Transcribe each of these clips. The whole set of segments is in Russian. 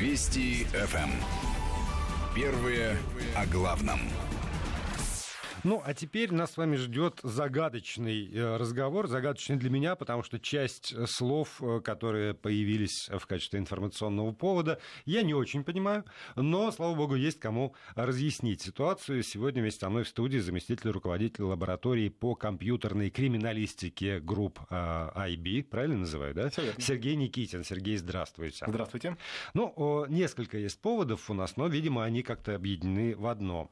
Вести ФМ. Эм. Первые о главном. Ну, а теперь нас с вами ждет загадочный э, разговор, загадочный для меня, потому что часть э, слов, э, которые появились в качестве информационного повода, я не очень понимаю, но, слава богу, есть кому разъяснить ситуацию. Сегодня вместе со мной в студии заместитель руководителя лаборатории по компьютерной криминалистике групп IB, правильно называю, да? Сергей Никитин. Сергей, здравствуйте. Здравствуйте. Ну, несколько есть поводов у нас, но, видимо, они как-то объединены в одно.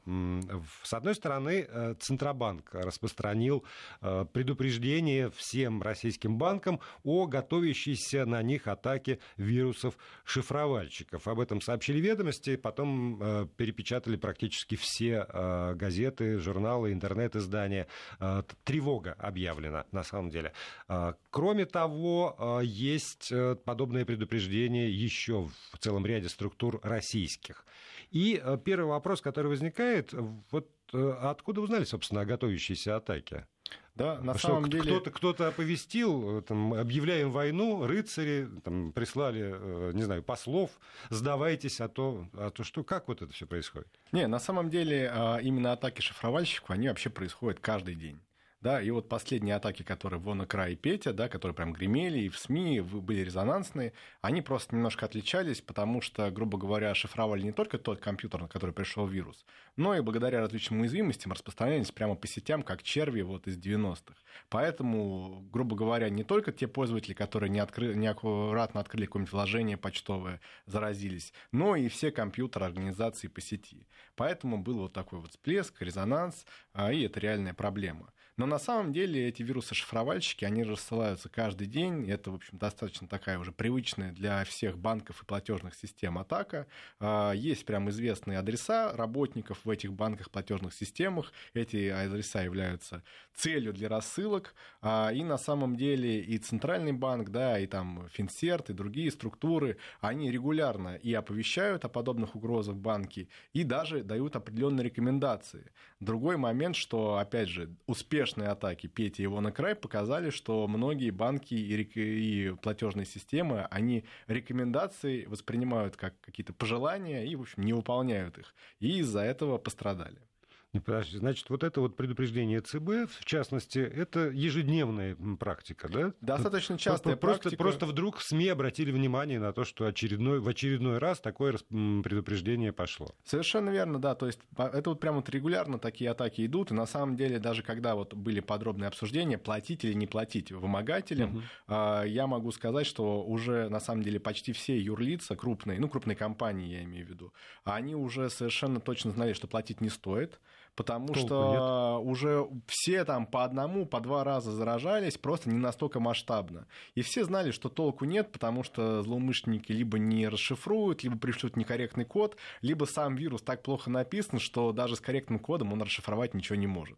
С одной стороны, Центробанк распространил э, предупреждение всем российским банкам о готовящейся на них атаке вирусов-шифровальщиков. Об этом сообщили ведомости, потом э, перепечатали практически все газеты, журналы, интернет-издания. Тревога объявлена на самом деле. Кроме того, есть подобное предупреждение еще в целом ряде структур российских. И первый вопрос, который возникает, вот Э, откуда узнали, собственно, о готовящейся атаке? Да, на Что, самом деле... Кто-то, кто-то оповестил, э, там, объявляем войну, рыцари там, прислали, э, не знаю, послов, сдавайтесь, а то, а то что, как вот это все происходит? Не, на самом деле а, именно атаки шифровальщиков, они вообще происходят каждый день да, и вот последние атаки, которые Вона Край и Петя, да, которые прям гремели и в СМИ, были резонансные, они просто немножко отличались, потому что, грубо говоря, шифровали не только тот компьютер, на который пришел вирус, но и благодаря различным уязвимостям распространялись прямо по сетям, как черви вот из 90-х. Поэтому, грубо говоря, не только те пользователи, которые не откры... неаккуратно открыли какое-нибудь вложение почтовое, заразились, но и все компьютеры организации по сети. Поэтому был вот такой вот всплеск, резонанс, а, и это реальная проблема. Но на самом деле эти вирусы-шифровальщики, они рассылаются каждый день. Это, в общем, достаточно такая уже привычная для всех банков и платежных систем атака. А, есть прям известные адреса работников в этих банках, платежных системах. Эти адреса являются целью для рассылок. А, и на самом деле и Центральный банк, да, и там Финсерт, и другие структуры, они регулярно и оповещают о подобных угрозах банки, и даже дают определенные рекомендации. Другой момент, что, опять же, успешно успешные атаки Пети его на край показали, что многие банки и, и платежные системы, они рекомендации воспринимают как какие-то пожелания и, в общем, не выполняют их. И из-за этого пострадали. Подожди, значит, вот это вот предупреждение ЦБ, в частности, это ежедневная практика, да? Достаточно частая просто, практика. Просто вдруг СМИ обратили внимание на то, что очередной, в очередной раз такое предупреждение пошло. Совершенно верно, да. То есть это вот прямо вот регулярно такие атаки идут, и на самом деле даже когда вот были подробные обсуждения, платить или не платить вымогателям, угу. я могу сказать, что уже на самом деле почти все юрлица крупные, ну крупные компании я имею в виду, они уже совершенно точно знали, что платить не стоит, потому Толку что нет. уже все там по одному, по два раза заражались, просто не настолько масштабно. И все знали, что толку нет, потому что злоумышленники либо не расшифруют, либо пришлют некорректный код, либо сам вирус так плохо написан, что даже с корректным кодом он расшифровать ничего не может.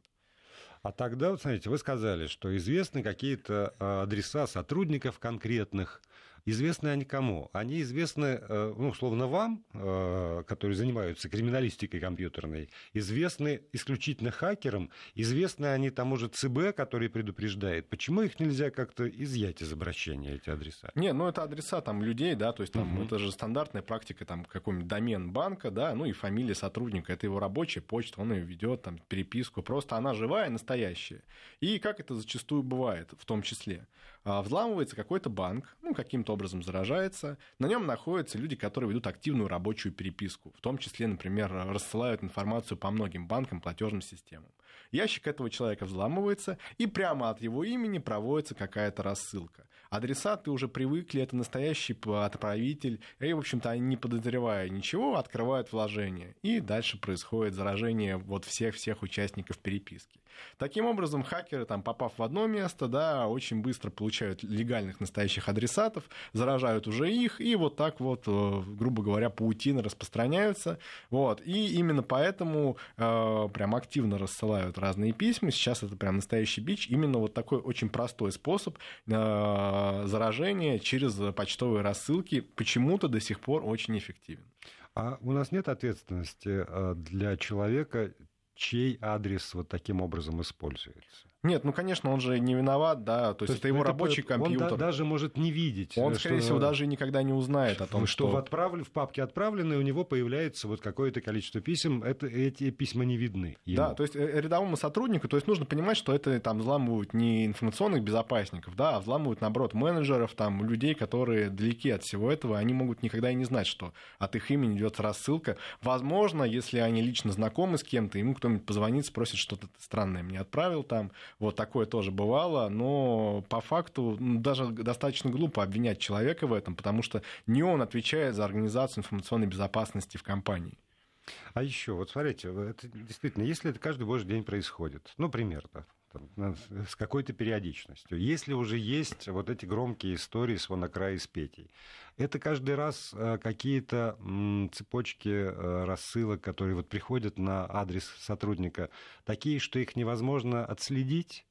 А тогда, вот смотрите, вы сказали, что известны какие-то а, адреса сотрудников конкретных, Известны они кому? Они известны, э, ну, условно, вам, э, которые занимаются криминалистикой компьютерной, известны исключительно хакерам, известны они тому же ЦБ, который предупреждает. Почему их нельзя как-то изъять из обращения, эти адреса? Не, ну это адреса там людей, да, то есть там угу. это же стандартная практика, там какой-нибудь домен банка, да, ну и фамилия сотрудника, это его рабочая почта, он ее ведет, там, переписку, просто она живая, настоящая. И как это зачастую бывает, в том числе, взламывается какой-то банк, ну, каким-то образом заражается. На нем находятся люди, которые ведут активную рабочую переписку, в том числе, например, рассылают информацию по многим банкам, платежным системам. Ящик этого человека взламывается, и прямо от его имени проводится какая-то рассылка. Адресаты уже привыкли, это настоящий отправитель, и, в общем-то, они, не подозревая ничего, открывают вложение. И дальше происходит заражение вот всех-всех участников переписки. Таким образом, хакеры, там, попав в одно место, да, очень быстро получают легальных настоящих адресатов, заражают уже их, и вот так вот, э, грубо говоря, паутины распространяются. Вот. И именно поэтому э, прям активно рассылают разные письма. Сейчас это прям настоящий бич. Именно вот такой очень простой способ э, заражения через почтовые рассылки почему-то до сих пор очень эффективен. А у нас нет ответственности э, для человека, чей адрес вот таким образом используется? Нет, ну, конечно, он же не виноват, да, то, то есть это его это рабочий компьютер. Он да, даже может не видеть. Он, что, скорее всего, даже никогда не узнает о том, что... Что в, отправлен, в папке отправлены, у него появляется вот какое-то количество писем, это, эти письма не видны. Ему. Да, то есть э, рядовому сотруднику, то есть нужно понимать, что это там взламывают не информационных безопасников, да, а взламывают, наоборот, менеджеров, там, людей, которые далеки от всего этого, они могут никогда и не знать, что от их имени идет рассылка. Возможно, если они лично знакомы с кем-то, ему кто-нибудь позвонит, спросит, что-то странное мне отправил там, вот такое тоже бывало, но по факту ну, даже достаточно глупо обвинять человека в этом, потому что не он отвечает за организацию информационной безопасности в компании. А еще, вот смотрите, это действительно, если это каждый божий день происходит, ну, примерно, там, с какой-то периодичностью. Если уже есть вот эти громкие истории с Вонокрая и с Петей, это каждый раз э, какие-то цепочки э, рассылок, которые вот приходят на адрес сотрудника, такие, что их невозможно отследить,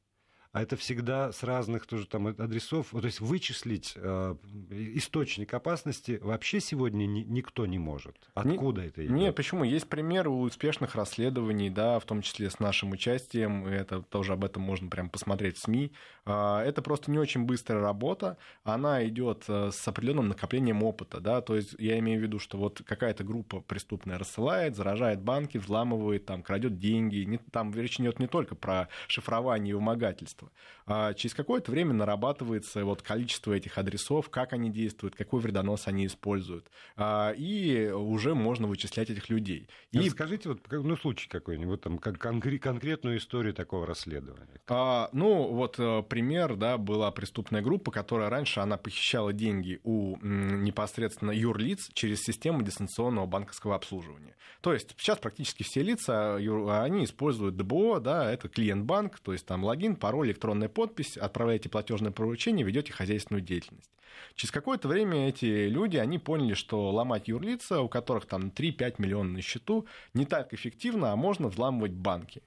а это всегда с разных тоже там адресов. То есть вычислить э, источник опасности вообще сегодня ни, никто не может. Откуда не, это идет? Нет, почему? Есть примеры успешных расследований, да, в том числе с нашим участием. Это тоже об этом можно прям посмотреть в СМИ. А, это просто не очень быстрая работа. Она идет э, с определенным накоплением опыта, да. То есть я имею в виду, что вот какая-то группа преступная рассылает, заражает банки, взламывает, там, крадет деньги. Не, там речь идет не только про шифрование и вымогательство устройства. А через какое-то время нарабатывается вот количество этих адресов, как они действуют, какой вредонос они используют. А, и уже можно вычислять этих людей. И... Расскажите вот ну, случай какой-нибудь, там, конкре- конкретную историю такого расследования. А, ну, вот э, пример, да, была преступная группа, которая раньше, она похищала деньги у непосредственно юрлиц через систему дистанционного банковского обслуживания. То есть сейчас практически все лица, они используют ДБО, да, это клиент-банк, то есть там логин, пароль, электронная подпись, отправляете платежное поручение, ведете хозяйственную деятельность. Через какое-то время эти люди, они поняли, что ломать юрлица, у которых там 3-5 миллионов на счету, не так эффективно, а можно взламывать банки.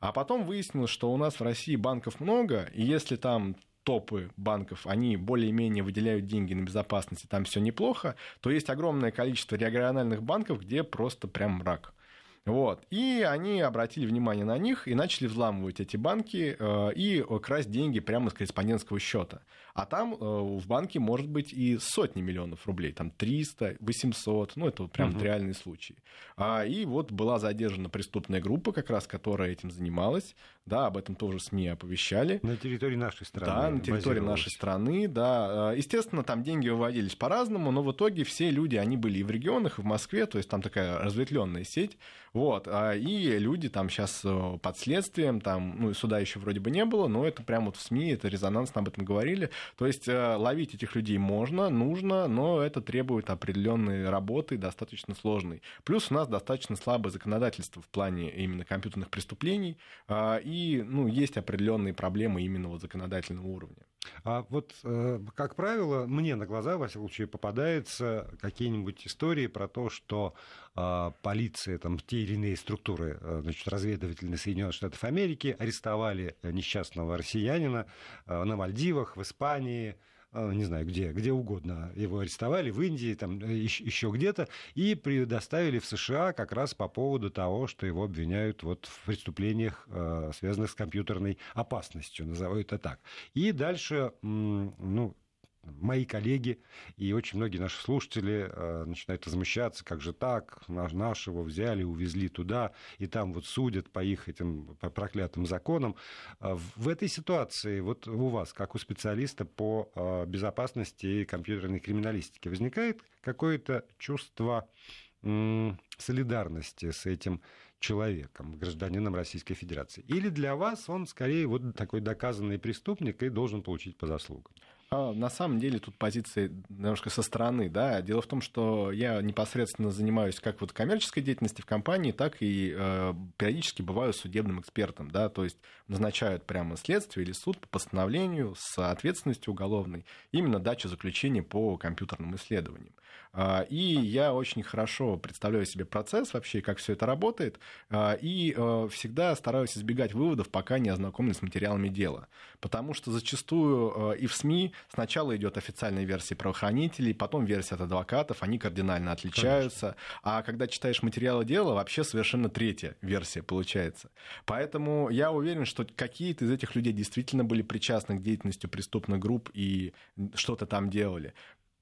А потом выяснилось, что у нас в России банков много, и если там топы банков, они более-менее выделяют деньги на безопасность, и там все неплохо, то есть огромное количество региональных банков, где просто прям мрак. Вот. И они обратили внимание на них и начали взламывать эти банки э, и красть деньги прямо с корреспондентского счета. А там э, в банке может быть и сотни миллионов рублей, там 300, 800, ну это вот прям угу. реальные случаи. А, и вот была задержана преступная группа, как раз которая этим занималась, да, об этом тоже СМИ оповещали. На территории нашей страны. Да, на территории нашей страны, да. Э, естественно, там деньги выводились по-разному, но в итоге все люди, они были и в регионах, и в Москве, то есть там такая разветвленная сеть. Вот. А, и люди там сейчас э, под следствием, там, ну, суда еще вроде бы не было, но это прямо вот в СМИ, это резонансно об этом говорили. То есть э, ловить этих людей можно, нужно, но это требует определенной работы, достаточно сложной. Плюс у нас достаточно слабое законодательство в плане именно компьютерных преступлений, а, и ну, есть определенные проблемы именно вот законодательного уровня. А вот, э, как правило, мне на глаза, во всяком случае, попадаются какие-нибудь истории про то, что а, полиция, там, те или иные структуры э, значит, разведывательные Соединенных Штатов Америки арестовали несчастного россиянина э, на Мальдивах, в Испании, не знаю где, где угодно его арестовали, в Индии, там еще где-то, и предоставили в США как раз по поводу того, что его обвиняют вот в преступлениях, связанных с компьютерной опасностью, назову это так. И дальше, ну, мои коллеги и очень многие наши слушатели э, начинают возмущаться, как же так, нашего взяли, увезли туда, и там вот судят по их этим по проклятым законам. Э, в этой ситуации, вот у вас, как у специалиста по э, безопасности и компьютерной криминалистике, возникает какое-то чувство солидарности с этим человеком, гражданином Российской Федерации? Или для вас он скорее вот такой доказанный преступник и должен получить по заслугам? А, на самом деле тут позиции немножко со стороны. Да? Дело в том, что я непосредственно занимаюсь как вот коммерческой деятельностью в компании, так и э, периодически бываю судебным экспертом. Да? То есть назначают прямо следствие или суд по постановлению с ответственностью уголовной именно дачу заключения по компьютерным исследованиям. А, и я очень хорошо представляю себе процесс вообще, как все это работает, а, и э, всегда стараюсь избегать выводов, пока не ознакомлюсь с материалами дела. Потому что зачастую э, и в СМИ Сначала идет официальная версия правоохранителей, потом версия от адвокатов, они кардинально отличаются. Конечно. А когда читаешь материалы дела, вообще совершенно третья версия получается. Поэтому я уверен, что какие-то из этих людей действительно были причастны к деятельности преступных групп и что-то там делали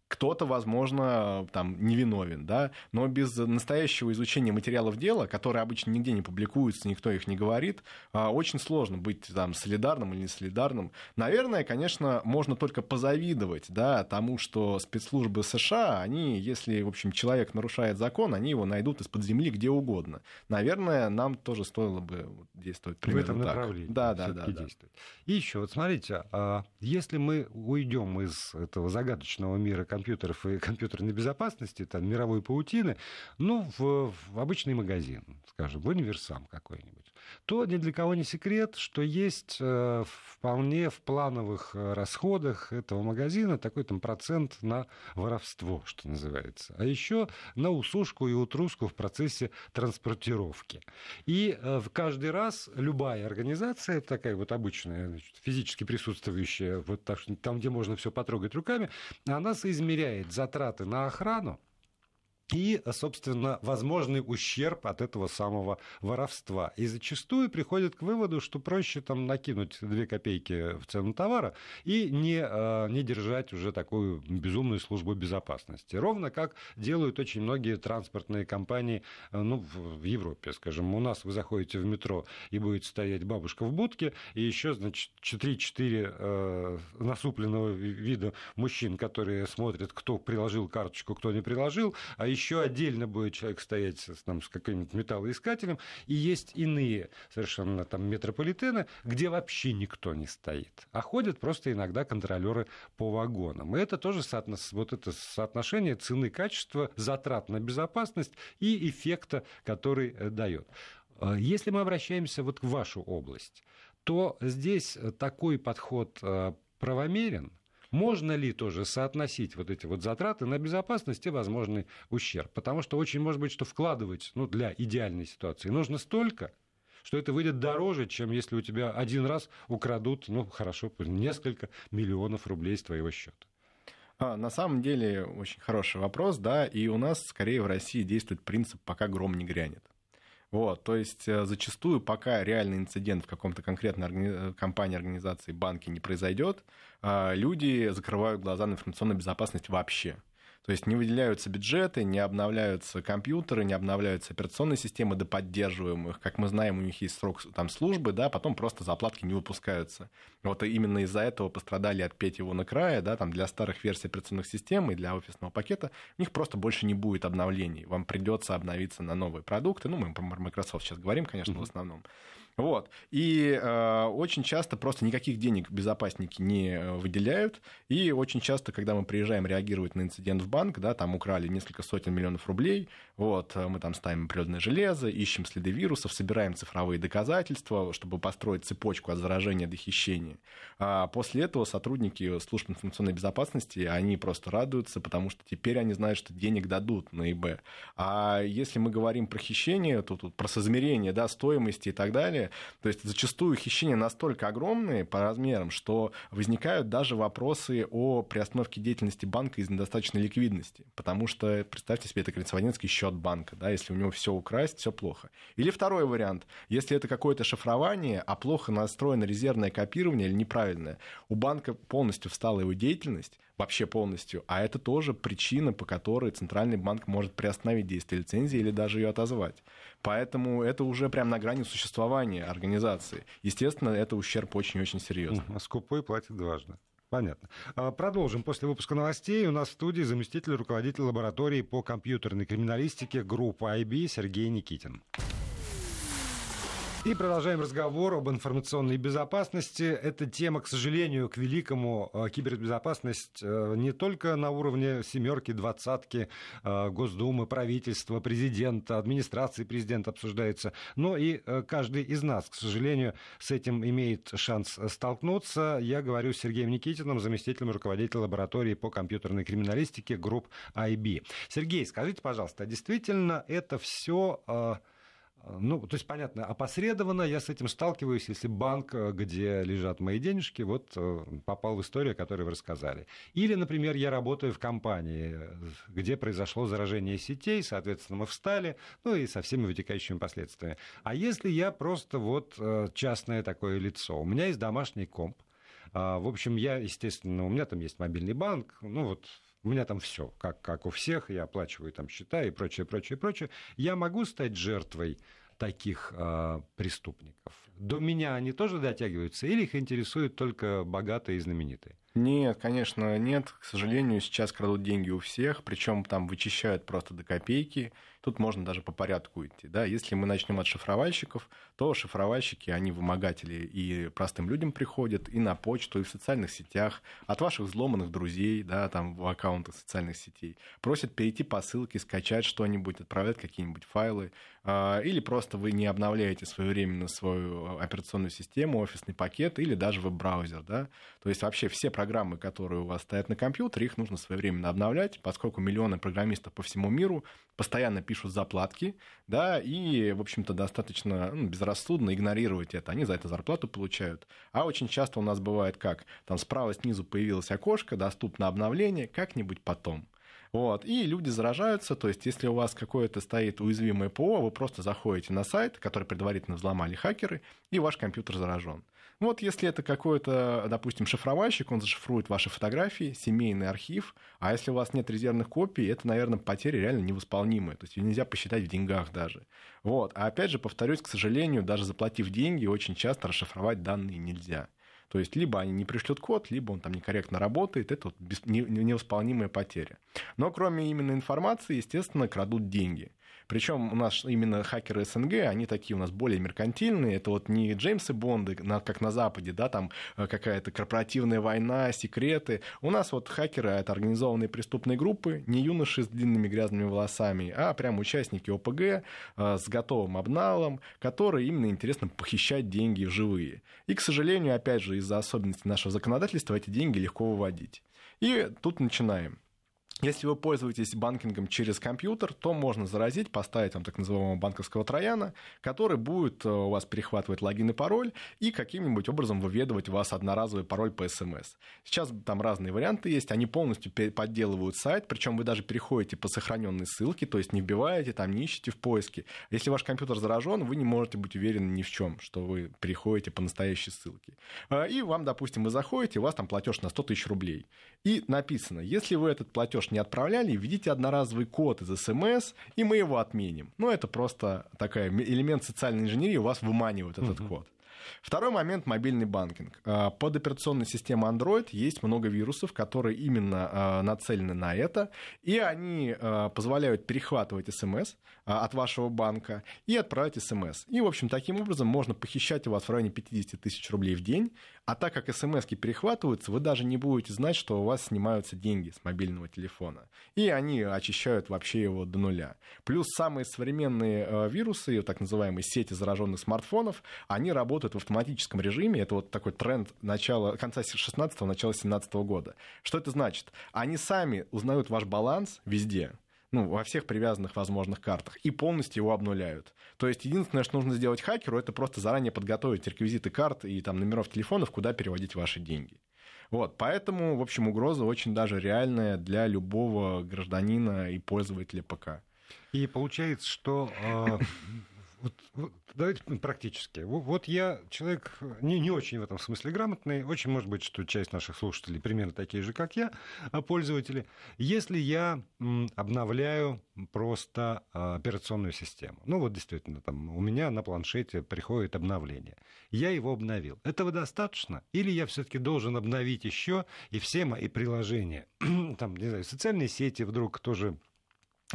кто-то, возможно, там невиновен, да, но без настоящего изучения материалов дела, которые обычно нигде не публикуются, никто их не говорит, а, очень сложно быть там солидарным или не солидарным. Наверное, конечно, можно только позавидовать, да, тому, что спецслужбы США, они, если, в общем, человек нарушает закон, они его найдут из-под земли где угодно. Наверное, нам тоже стоило бы действовать примерно В этом так. направлении. Да, да, да, да. И еще, вот смотрите, а, если мы уйдем из этого загадочного мира компьютеров и компьютерной безопасности, там, мировой паутины, ну, в, в обычный магазин, скажем, в универсам какой-нибудь, то ни для кого не секрет, что есть э, вполне в плановых э, расходах этого магазина такой там процент на воровство, что называется. А еще на усушку и утруску в процессе транспортировки. И э, каждый раз любая организация, такая вот обычная, значит, физически присутствующая, вот там, где можно все потрогать руками, она соизмеряет затраты на охрану и, собственно, возможный ущерб от этого самого воровства. И зачастую приходят к выводу, что проще там накинуть 2 копейки в цену товара и не, э, не держать уже такую безумную службу безопасности. Ровно как делают очень многие транспортные компании э, ну, в Европе. Скажем, у нас вы заходите в метро и будет стоять бабушка в будке, и еще, значит, 3-4 э, насупленного вида мужчин, которые смотрят, кто приложил карточку, кто не приложил, а еще отдельно будет человек стоять там, с каким-нибудь металлоискателем, и есть иные совершенно там метрополитены, где вообще никто не стоит, а ходят просто иногда контролеры по вагонам. И это тоже соотнос... вот это соотношение цены качества, затрат на безопасность и эффекта, который э, дает. Э, если мы обращаемся вот в вашу область, то здесь такой подход э, правомерен – можно ли тоже соотносить вот эти вот затраты на безопасность и возможный ущерб? Потому что очень может быть, что вкладывать ну, для идеальной ситуации нужно столько, что это выйдет дороже, чем если у тебя один раз украдут, ну, хорошо, несколько миллионов рублей с твоего счета. А, на самом деле, очень хороший вопрос, да, и у нас скорее в России действует принцип «пока гром не грянет». Вот, то есть э, зачастую, пока реальный инцидент в каком-то конкретной органи... компании, организации, банке не произойдет, а, люди закрывают глаза на информационную безопасность вообще. То есть не выделяются бюджеты, не обновляются компьютеры, не обновляются операционные системы до поддерживаемых. Как мы знаем, у них есть срок там, службы, да, потом просто заплатки не выпускаются. Вот именно из-за этого пострадали от Пети на края, да, там для старых версий операционных систем и для офисного пакета у них просто больше не будет обновлений. Вам придется обновиться на новые продукты. Ну, мы про Microsoft сейчас говорим, конечно, mm-hmm. в основном. Вот. И э, очень часто просто никаких денег безопасники не э, выделяют. И очень часто, когда мы приезжаем реагировать на инцидент в банк, да, там украли несколько сотен миллионов рублей, вот, э, мы там ставим природное железо, ищем следы вирусов, собираем цифровые доказательства, чтобы построить цепочку от заражения до хищения. А после этого сотрудники служб информационной безопасности, они просто радуются, потому что теперь они знают, что денег дадут на ИБ. А если мы говорим про хищение, то тут про соизмерение да, стоимости и так далее, то есть зачастую хищения настолько огромные по размерам, что возникают даже вопросы о приостановке деятельности банка из недостаточной ликвидности. Потому что, представьте себе, это корреспондентский счет банка, да, если у него все украсть, все плохо. Или второй вариант, если это какое-то шифрование, а плохо настроено резервное копирование или неправильное, у банка полностью встала его деятельность, вообще полностью, а это тоже причина, по которой Центральный банк может приостановить действие лицензии или даже ее отозвать. Поэтому это уже прям на грани существования организации. Естественно, это ущерб очень-очень серьезный. А скупой платит дважды. Понятно. А, продолжим после выпуска новостей. У нас в студии заместитель руководителя лаборатории по компьютерной криминалистике группы IB Сергей Никитин. И продолжаем разговор об информационной безопасности. Эта тема, к сожалению, к великому э, кибербезопасность э, не только на уровне семерки, двадцатки э, Госдумы, правительства, президента, администрации президента обсуждается, но и каждый из нас, к сожалению, с этим имеет шанс столкнуться. Я говорю с Сергеем Никитиным, заместителем руководителя лаборатории по компьютерной криминалистике групп IB. Сергей, скажите, пожалуйста, а действительно это все ну, то есть, понятно, опосредованно я с этим сталкиваюсь, если банк, где лежат мои денежки, вот попал в историю, которую вы рассказали. Или, например, я работаю в компании, где произошло заражение сетей, соответственно, мы встали, ну и со всеми вытекающими последствиями. А если я просто вот частное такое лицо, у меня есть домашний комп, а, в общем, я, естественно, у меня там есть мобильный банк, ну вот у меня там все, как, как у всех, я оплачиваю там счета и прочее, прочее, прочее. Я могу стать жертвой таких э, преступников? До меня они тоже дотягиваются или их интересуют только богатые и знаменитые? Нет, конечно, нет. К сожалению, сейчас крадут деньги у всех, причем там вычищают просто до копейки. Тут можно даже по порядку идти. Да? Если мы начнем от шифровальщиков, то шифровальщики, они вымогатели и простым людям приходят, и на почту, и в социальных сетях, от ваших взломанных друзей, да, там в аккаунтах социальных сетей. Просят перейти по ссылке, скачать что-нибудь, отправлять какие-нибудь файлы. А, или просто вы не обновляете своевременно свою операционную систему, офисный пакет, или даже веб-браузер. Да? То есть вообще все программы, которые у вас стоят на компьютере, их нужно своевременно обновлять, поскольку миллионы программистов по всему миру постоянно пишут заплатки, да, и, в общем-то, достаточно ну, безрассудно игнорировать это. Они за это зарплату получают. А очень часто у нас бывает как? Там справа снизу появилось окошко, доступно обновление, как-нибудь потом. Вот. И люди заражаются, то есть если у вас какое-то стоит уязвимое ПО, вы просто заходите на сайт, который предварительно взломали хакеры, и ваш компьютер заражен. Вот если это какой-то, допустим, шифровальщик, он зашифрует ваши фотографии, семейный архив, а если у вас нет резервных копий, это, наверное, потери реально невосполнимые, то есть ее нельзя посчитать в деньгах даже. Вот. А опять же, повторюсь, к сожалению, даже заплатив деньги, очень часто расшифровать данные нельзя. То есть либо они не пришлют код, либо он там некорректно работает, это вот невосполнимая потеря. Но кроме именно информации, естественно, крадут деньги. Причем у нас именно хакеры СНГ, они такие у нас более меркантильные. Это вот не Джеймсы Бонды, как на Западе, да, там э, какая-то корпоративная война, секреты. У нас вот хакеры — это организованные преступные группы, не юноши с длинными грязными волосами, а прям участники ОПГ э, с готовым обналом, которые именно интересно похищать деньги живые. И, к сожалению, опять же, из-за особенностей нашего законодательства эти деньги легко выводить. И тут начинаем. Если вы пользуетесь банкингом через компьютер, то можно заразить, поставить там так называемого банковского трояна, который будет э, у вас перехватывать логин и пароль и каким-нибудь образом выведывать у вас одноразовый пароль по СМС. Сейчас там разные варианты есть, они полностью подделывают сайт, причем вы даже переходите по сохраненной ссылке, то есть не вбиваете, там не ищете в поиске. Если ваш компьютер заражен, вы не можете быть уверены ни в чем, что вы переходите по настоящей ссылке. Э, и вам, допустим, вы заходите, у вас там платеж на 100 тысяч рублей. И написано, если вы этот платеж платеж не отправляли, введите одноразовый код из СМС, и мы его отменим. Ну, это просто такой элемент социальной инженерии, у вас выманивают этот uh-huh. код. Второй момент – мобильный банкинг. А, под операционной системой Android есть много вирусов, которые именно а, нацелены на это, и они а, позволяют перехватывать смс от вашего банка и отправить смс. И, в общем, таким образом можно похищать у вас в районе 50 тысяч рублей в день, а так как смс перехватываются, вы даже не будете знать, что у вас снимаются деньги с мобильного телефона. И они очищают вообще его до нуля. Плюс самые современные вирусы, так называемые сети зараженных смартфонов, они работают в автоматическом режиме. Это вот такой тренд начала, конца 16-го, начала 17 -го года. Что это значит? Они сами узнают ваш баланс везде, ну, во всех привязанных возможных картах и полностью его обнуляют. То есть единственное, что нужно сделать хакеру, это просто заранее подготовить реквизиты карт и там номеров телефонов, куда переводить ваши деньги. Вот, поэтому, в общем, угроза очень даже реальная для любого гражданина и пользователя ПК. И получается, что э, вот, давайте практически. Вот я человек не, не очень в этом смысле грамотный. Очень может быть, что часть наших слушателей примерно такие же, как я, а, пользователи. Если я обновляю просто а, операционную систему, ну вот действительно, там у меня на планшете приходит обновление. Я его обновил. Этого достаточно? Или я все-таки должен обновить еще и все мои приложения? там, не знаю, социальные сети вдруг тоже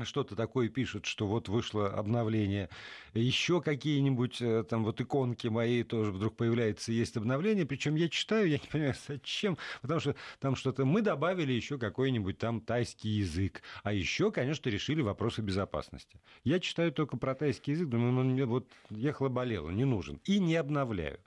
что-то такое пишут, что вот вышло обновление, еще какие-нибудь э, там вот иконки мои тоже вдруг появляются, есть обновление, причем я читаю, я не понимаю, зачем, потому что там что-то мы добавили еще какой-нибудь там тайский язык, а еще, конечно, решили вопросы безопасности. Я читаю только про тайский язык, думаю, ну, мне вот ехало-болело, не нужен, и не обновляю.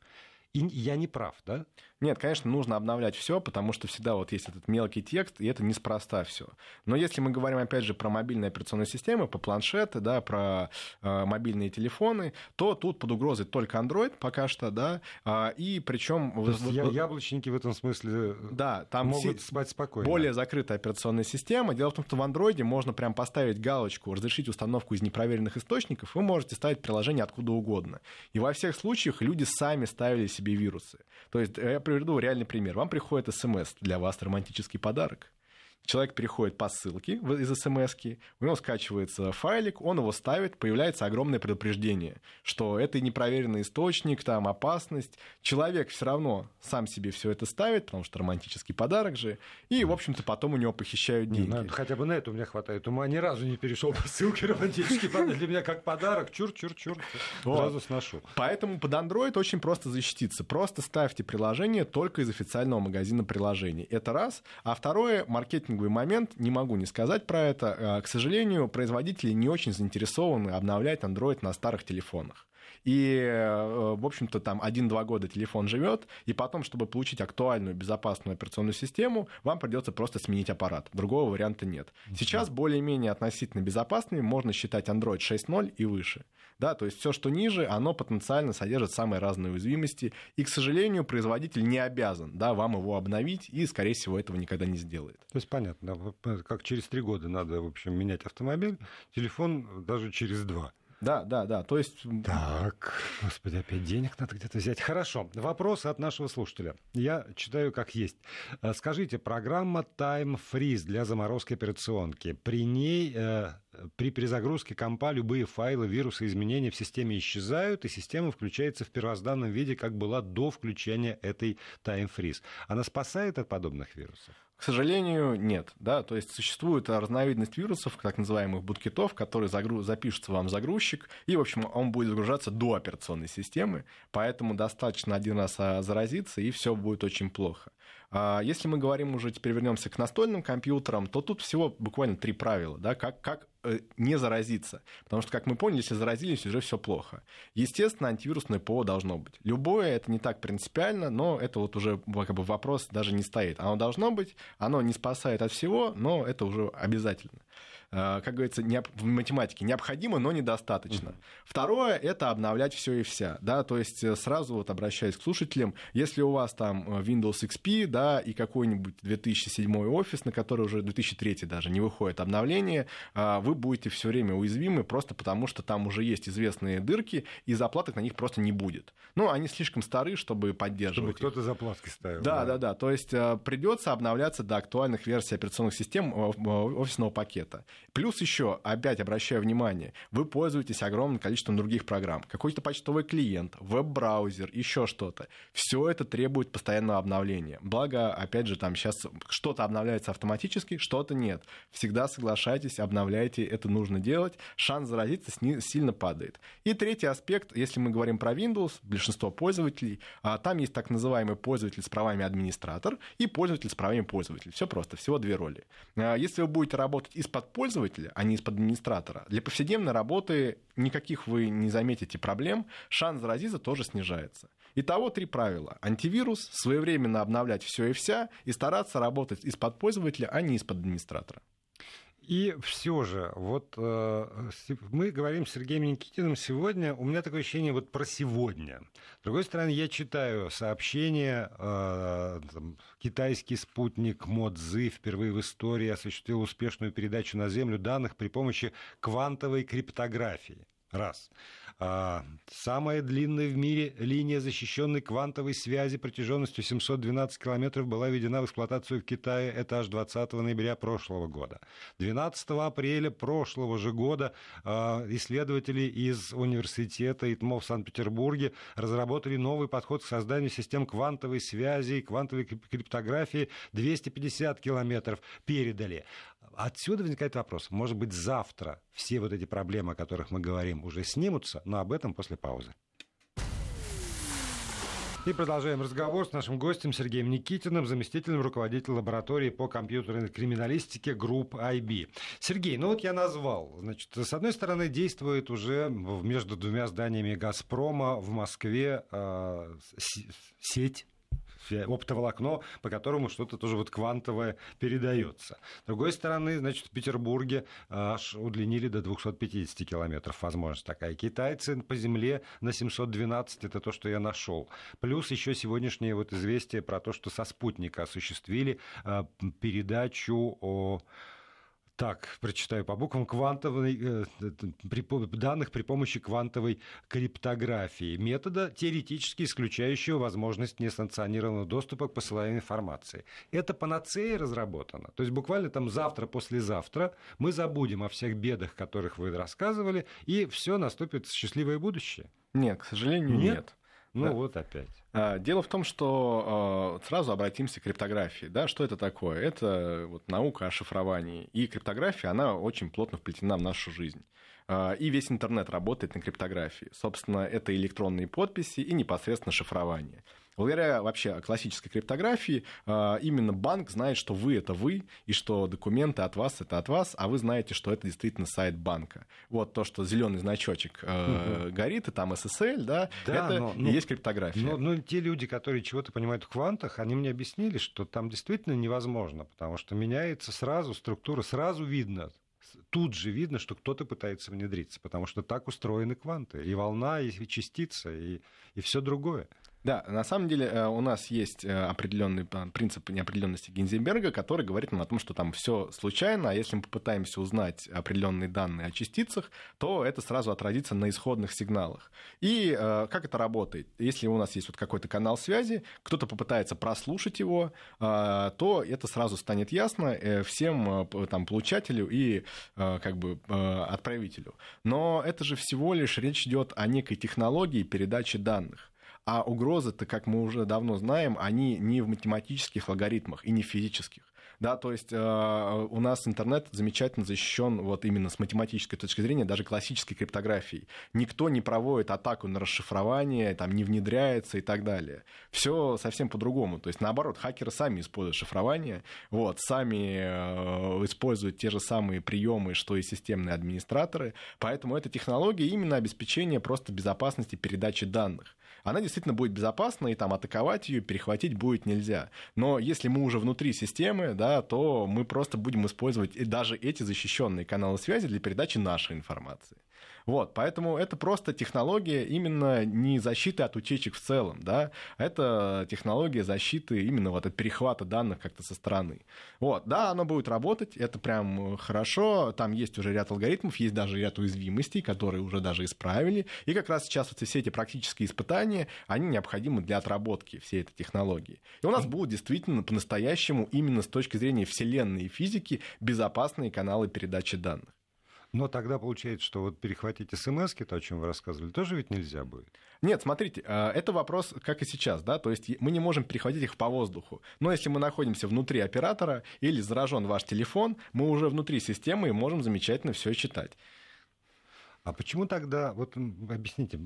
И я не прав, да? Нет, конечно, нужно обновлять все, потому что всегда вот есть этот мелкий текст, и это неспроста все. Но если мы говорим, опять же, про мобильные операционные системы, по планшеты, да, про э, мобильные телефоны, то тут под угрозой только Android пока что, да, э, и причем... я, яблочники в этом смысле да, там могут си- спать спокойно. Более закрытая операционная система. Дело в том, что в Android можно прям поставить галочку, разрешить установку из непроверенных источников, вы можете ставить приложение откуда угодно. И во всех случаях люди сами ставили себе вирусы. То есть, я приведу реальный пример. Вам приходит смс для вас романтический подарок. Человек переходит по ссылке из смс, у него скачивается файлик, он его ставит, появляется огромное предупреждение, что это непроверенный источник, там опасность. Человек все равно сам себе все это ставит, потому что романтический подарок же, и, в общем-то, потом у него похищают деньги. Ну, хотя бы на это у меня хватает ума. Ни разу не перешел по ссылке романтический подарок. Для меня как подарок, чур-чур-чур, сразу сношу. Поэтому под Android очень просто защититься. Просто ставьте приложение только из официального магазина приложений. Это раз. А второе, маркетинг маркетинговый момент, не могу не сказать про это. Э, к сожалению, производители не очень заинтересованы обновлять Android на старых телефонах. И, э, в общем-то, там 1-2 года телефон живет, и потом, чтобы получить актуальную, безопасную операционную систему, вам придется просто сменить аппарат. Другого варианта нет. Сейчас более-менее относительно безопасными можно считать Android 6.0 и выше. Да, то есть все, что ниже, оно потенциально содержит самые разные уязвимости, и, к сожалению, производитель не обязан да, вам его обновить, и, скорее всего, этого никогда не сделает. То есть понятно, как через три года надо, в общем, менять автомобиль, телефон даже через два. Да, да, да. То есть... Так, господи, опять денег надо где-то взять. Хорошо. Вопрос от нашего слушателя. Я читаю как есть. Э, скажите, программа Time Freeze для заморозки операционки. При ней э, при перезагрузке компа любые файлы, вирусы, изменения в системе исчезают, и система включается в первозданном виде, как была до включения этой Time Freeze. Она спасает от подобных вирусов? К сожалению, нет. Да? То есть существует разновидность вирусов, так называемых буткетов, которые загру... запишется вам загрузчик, и, в общем, он будет загружаться до операционной системы, поэтому достаточно один раз а, заразиться, и все будет очень плохо. А если мы говорим уже, теперь вернемся к настольным компьютерам, то тут всего буквально три правила, да, как, как э, не заразиться. Потому что, как мы поняли, если заразились, уже все плохо. Естественно, антивирусное ПО должно быть. Любое это не так принципиально, но это вот уже как бы вопрос даже не стоит. Оно должно быть, оно не спасает от всего, но это уже обязательно. Э, как говорится, в математике необходимо, но недостаточно. Mm-hmm. Второе – это обновлять все и вся. Да? То есть э, сразу вот обращаясь к слушателям, если у вас там э, Windows XP да, и какой-нибудь 2007 офис, на который уже 2003 даже не выходит обновление, вы будете все время уязвимы просто потому, что там уже есть известные дырки, и заплаток на них просто не будет. Ну, они слишком стары, чтобы поддерживать. Чтобы кто-то заплатки ставил. Да, да, да, да. То есть придется обновляться до актуальных версий операционных систем офисного пакета. Плюс еще, опять обращаю внимание, вы пользуетесь огромным количеством других программ. Какой-то почтовый клиент, веб-браузер, еще что-то. Все это требует постоянного обновления. Благо, опять же, там сейчас что-то обновляется автоматически, что-то нет. Всегда соглашайтесь, обновляйте, это нужно делать. Шанс заразиться сильно падает. И третий аспект, если мы говорим про Windows, большинство пользователей, а, там есть так называемый пользователь с правами администратор и пользователь с правами пользователя. Все просто, всего две роли. А, если вы будете работать из-под пользователя, пользователя, а не из-под администратора. Для повседневной работы никаких вы не заметите проблем, шанс заразиться тоже снижается. Итого три правила. Антивирус, своевременно обновлять все и вся и стараться работать из-под пользователя, а не из-под администратора. И все же, вот э, мы говорим с Сергеем Никитиным сегодня, у меня такое ощущение вот про сегодня. С другой стороны, я читаю сообщения, э, там, китайский спутник Модзы впервые в истории осуществил успешную передачу на Землю данных при помощи квантовой криптографии. Раз. А, самая длинная в мире линия защищенной квантовой связи протяженностью 712 километров была введена в эксплуатацию в Китае. Это аж 20 ноября прошлого года. 12 апреля прошлого же года а, исследователи из университета ИТМО в Санкт-Петербурге разработали новый подход к созданию систем квантовой связи и квантовой криптографии. 250 километров передали. Отсюда возникает вопрос, может быть, завтра все вот эти проблемы, о которых мы говорим, уже снимутся, но об этом после паузы. И продолжаем разговор с нашим гостем Сергеем Никитиным, заместителем руководителя лаборатории по компьютерной криминалистике групп IB. Сергей, ну вот я назвал. Значит, с одной стороны, действует уже между двумя зданиями «Газпрома» в Москве э, сеть оптоволокно, по которому что-то тоже вот квантовое передается. С другой стороны, значит, в Петербурге аж удлинили до 250 километров возможность такая. Китайцы по земле на 712, это то, что я нашел. Плюс еще сегодняшнее вот известие про то, что со спутника осуществили а, передачу о так, прочитаю по буквам, квантовой, э, при, данных при помощи квантовой криптографии, метода, теоретически исключающего возможность несанкционированного доступа к посылаемой информации. Это панацея разработана. То есть буквально там завтра-послезавтра мы забудем о всех бедах, которых вы рассказывали, и все наступит счастливое будущее. Нет, к сожалению, нет. нет. Ну да. вот опять. А, дело в том, что а, сразу обратимся к криптографии. Да, что это такое? Это вот наука о шифровании. И криптография, она очень плотно вплетена в нашу жизнь. А, и весь интернет работает на криптографии. Собственно, это электронные подписи и непосредственно шифрование. Благодаря вообще классической криптографии, а, именно банк знает, что вы это вы, и что документы от вас это от вас, а вы знаете, что это действительно сайт банка. Вот то, что зеленый значочек угу. горит, и там SSL, да, да это но, и есть криптография. Но, но те люди, которые чего-то понимают в квантах, они мне объяснили, что там действительно невозможно, потому что меняется сразу структура, сразу видно, тут же видно, что кто-то пытается внедриться, потому что так устроены кванты. И волна, и частица, и, и все другое. Да, на самом деле э, у нас есть э, определенный принцип неопределенности Гинзенберга, который говорит нам о том, что там все случайно, а если мы попытаемся узнать определенные данные о частицах, то это сразу отразится на исходных сигналах. И э, как это работает? Если у нас есть вот какой-то канал связи, кто-то попытается прослушать его, то это сразу станет ясно всем там, получателю и как бы отправителю. Но это же всего лишь речь идет о некой технологии передачи данных. А угрозы-то, как мы уже давно знаем, они не в математических алгоритмах и не в физических. Да, то есть э, у нас интернет замечательно защищен вот именно с математической точки зрения, даже классической криптографией. Никто не проводит атаку на расшифрование, там не внедряется и так далее. Все совсем по-другому. То есть наоборот, хакеры сами используют шифрование, вот, сами э, используют те же самые приемы, что и системные администраторы. Поэтому эта технология именно обеспечение просто безопасности передачи данных она действительно будет безопасна, и там атаковать ее, перехватить будет нельзя. Но если мы уже внутри системы, да, то мы просто будем использовать даже эти защищенные каналы связи для передачи нашей информации. Вот, поэтому это просто технология именно не защиты от утечек в целом, да, это технология защиты именно вот от перехвата данных как-то со стороны. Вот, да, оно будет работать, это прям хорошо, там есть уже ряд алгоритмов, есть даже ряд уязвимостей, которые уже даже исправили, и как раз сейчас вот все эти практические испытания, они необходимы для отработки всей этой технологии. И у нас будут действительно по-настоящему именно с точки зрения вселенной и физики безопасные каналы передачи данных. Но тогда получается, что вот перехватить смс то, о чем вы рассказывали, тоже ведь нельзя будет. Нет, смотрите, а, это вопрос, как и сейчас, да, то есть мы не можем перехватить их по воздуху. Но если мы находимся внутри оператора или заражен ваш телефон, мы уже внутри системы и можем замечательно все читать. А почему тогда, вот объясните,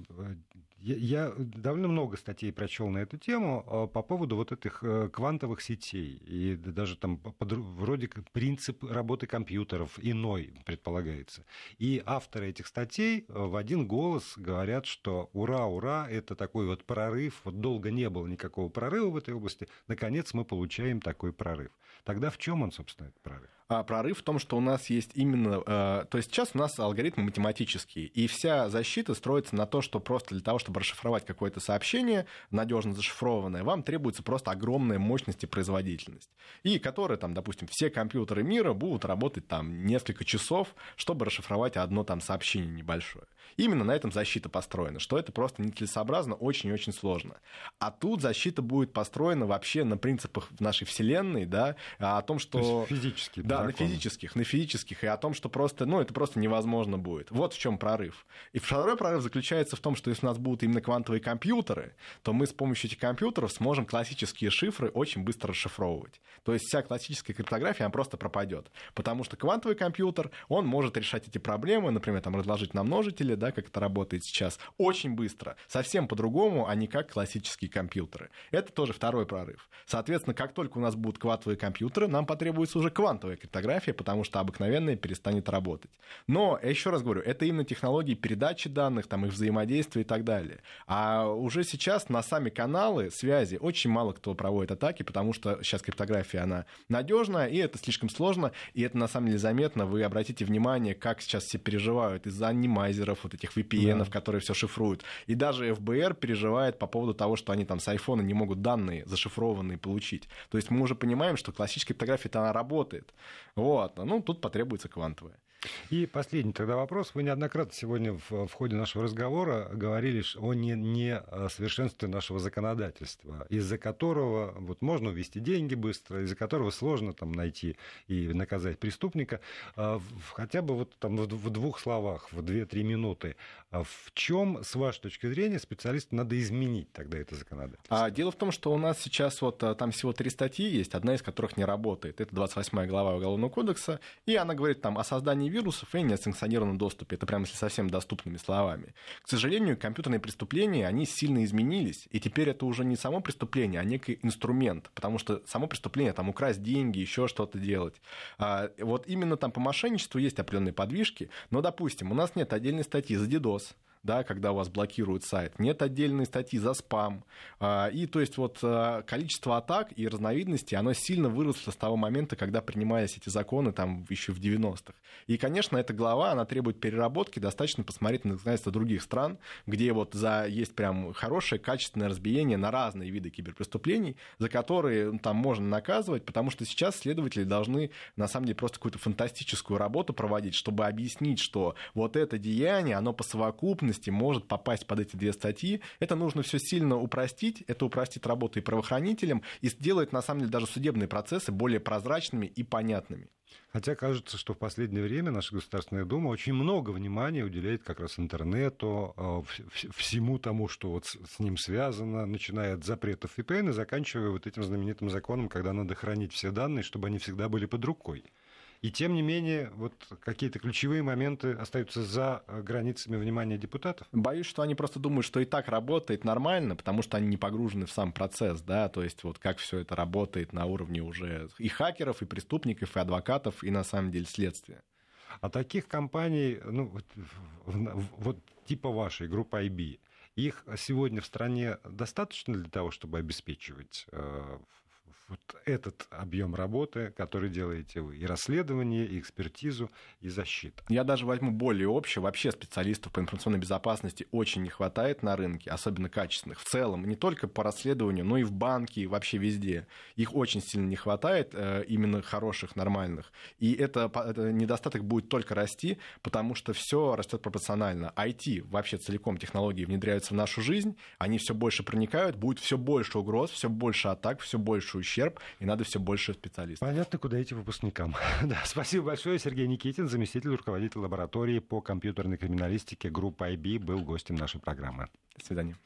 я довольно много статей прочел на эту тему а, по поводу вот этих э, квантовых сетей. И даже там вроде как принцип работы компьютеров иной предполагается. И авторы этих статей э, в один голос говорят, что ура, ура, это такой вот прорыв. Вот долго не было никакого прорыва в этой области. Наконец мы получаем такой прорыв. Тогда в чем он, собственно, этот прорыв? А прорыв в том, что у нас есть именно... Э, то есть сейчас у нас алгоритмы математические, и вся защита строится на то, что просто для того, чтобы расшифровать какое-то сообщение, надежно зашифрованное, вам требуется просто огромная мощность и производительность. И которые, там, допустим, все компьютеры мира будут работать там несколько часов, чтобы расшифровать одно там сообщение небольшое. Именно на этом защита построена, что это просто нецелесообразно, очень и очень сложно. А тут защита будет построена вообще на принципах нашей Вселенной, да, о том, что... То физически, да, на физических, на физических, и о том, что просто, ну, это просто невозможно будет. Вот в чем прорыв. И второй прорыв заключается в том, что если у нас будут именно квантовые компьютеры, то мы с помощью этих компьютеров сможем классические шифры очень быстро расшифровывать. То есть вся классическая криптография, она просто пропадет. Потому что квантовый компьютер, он может решать эти проблемы, например, там, разложить на множители, да, как это работает сейчас, очень быстро, совсем по-другому, а не как классические компьютеры. Это тоже второй прорыв. Соответственно, как только у нас будут квантовые компьютеры, нам потребуется уже квантовая криптография потому что обыкновенная перестанет работать. Но, еще раз говорю, это именно технологии передачи данных, там, их взаимодействия и так далее. А уже сейчас на сами каналы связи очень мало кто проводит атаки, потому что сейчас криптография, она надежная, и это слишком сложно, и это на самом деле заметно. Вы обратите внимание, как сейчас все переживают из-за анимайзеров, вот этих VPN, да. которые все шифруют. И даже ФБР переживает по поводу того, что они там с айфона не могут данные зашифрованные получить. То есть мы уже понимаем, что классическая криптография, она работает. Вот. Ну, тут потребуется квантовая. И последний тогда вопрос. Вы неоднократно сегодня в, в ходе нашего разговора говорили о несовершенстве нашего законодательства, из-за которого вот, можно увести деньги быстро, из-за которого сложно там, найти и наказать преступника. А, хотя бы вот, там, в двух словах, в 2-3 минуты, а в чем, с вашей точки зрения, специалисту надо изменить тогда это законодательство? А, дело в том, что у нас сейчас вот а, там всего три статьи есть, одна из которых не работает. Это 28 глава Уголовного кодекса, и она говорит там о создании вирусов и несанкционированном доступе. Это прямо если совсем доступными словами. К сожалению, компьютерные преступления, они сильно изменились, и теперь это уже не само преступление, а некий инструмент, потому что само преступление, там, украсть деньги, еще что-то делать. А, вот именно там по мошенничеству есть определенные подвижки, но, допустим, у нас нет отдельной статьи за DDoS, да, когда у вас блокируют сайт, нет отдельной статьи за спам. А, и то есть вот а, количество атак и разновидностей, оно сильно выросло с того момента, когда принимались эти законы там еще в 90-х. И, конечно, эта глава, она требует переработки, достаточно посмотреть на законодательство других стран, где вот за есть прям хорошее, качественное разбиение на разные виды киберпреступлений, за которые ну, там можно наказывать, потому что сейчас следователи должны, на самом деле, просто какую-то фантастическую работу проводить, чтобы объяснить, что вот это деяние, оно по совокупности преступности может попасть под эти две статьи. Это нужно все сильно упростить, это упростит работу и правоохранителям, и сделает, на самом деле, даже судебные процессы более прозрачными и понятными. Хотя кажется, что в последнее время наша Государственная Дума очень много внимания уделяет как раз интернету, а, всему тому, что вот с ним связано, начиная от запретов VPN и заканчивая вот этим знаменитым законом, когда надо хранить все данные, чтобы они всегда были под рукой. И тем не менее, вот какие-то ключевые моменты остаются за э, границами внимания депутатов. Боюсь, что они просто думают, что и так работает нормально, потому что они не погружены в сам процесс, да, то есть вот как все это работает на уровне уже и хакеров, и преступников, и адвокатов, и на самом деле следствия. А таких компаний, ну, вот, вот типа вашей, группа IB, их сегодня в стране достаточно для того, чтобы обеспечивать э, вот этот объем работы, который делаете вы, и расследование, и экспертизу, и защиту. Я даже возьму более общее. Вообще специалистов по информационной безопасности очень не хватает на рынке, особенно качественных. В целом, не только по расследованию, но и в банке, и вообще везде. Их очень сильно не хватает, э, именно хороших, нормальных. И это, это недостаток будет только расти, потому что все растет пропорционально. IT, вообще целиком технологии внедряются в нашу жизнь, они все больше проникают, будет все больше угроз, все больше атак, все больше ущерб ущерб, и надо все больше специалистов. Понятно, куда идти выпускникам. да, спасибо большое. Сергей Никитин, заместитель руководителя лаборатории по компьютерной криминалистике группы IB, был гостем нашей программы. До свидания.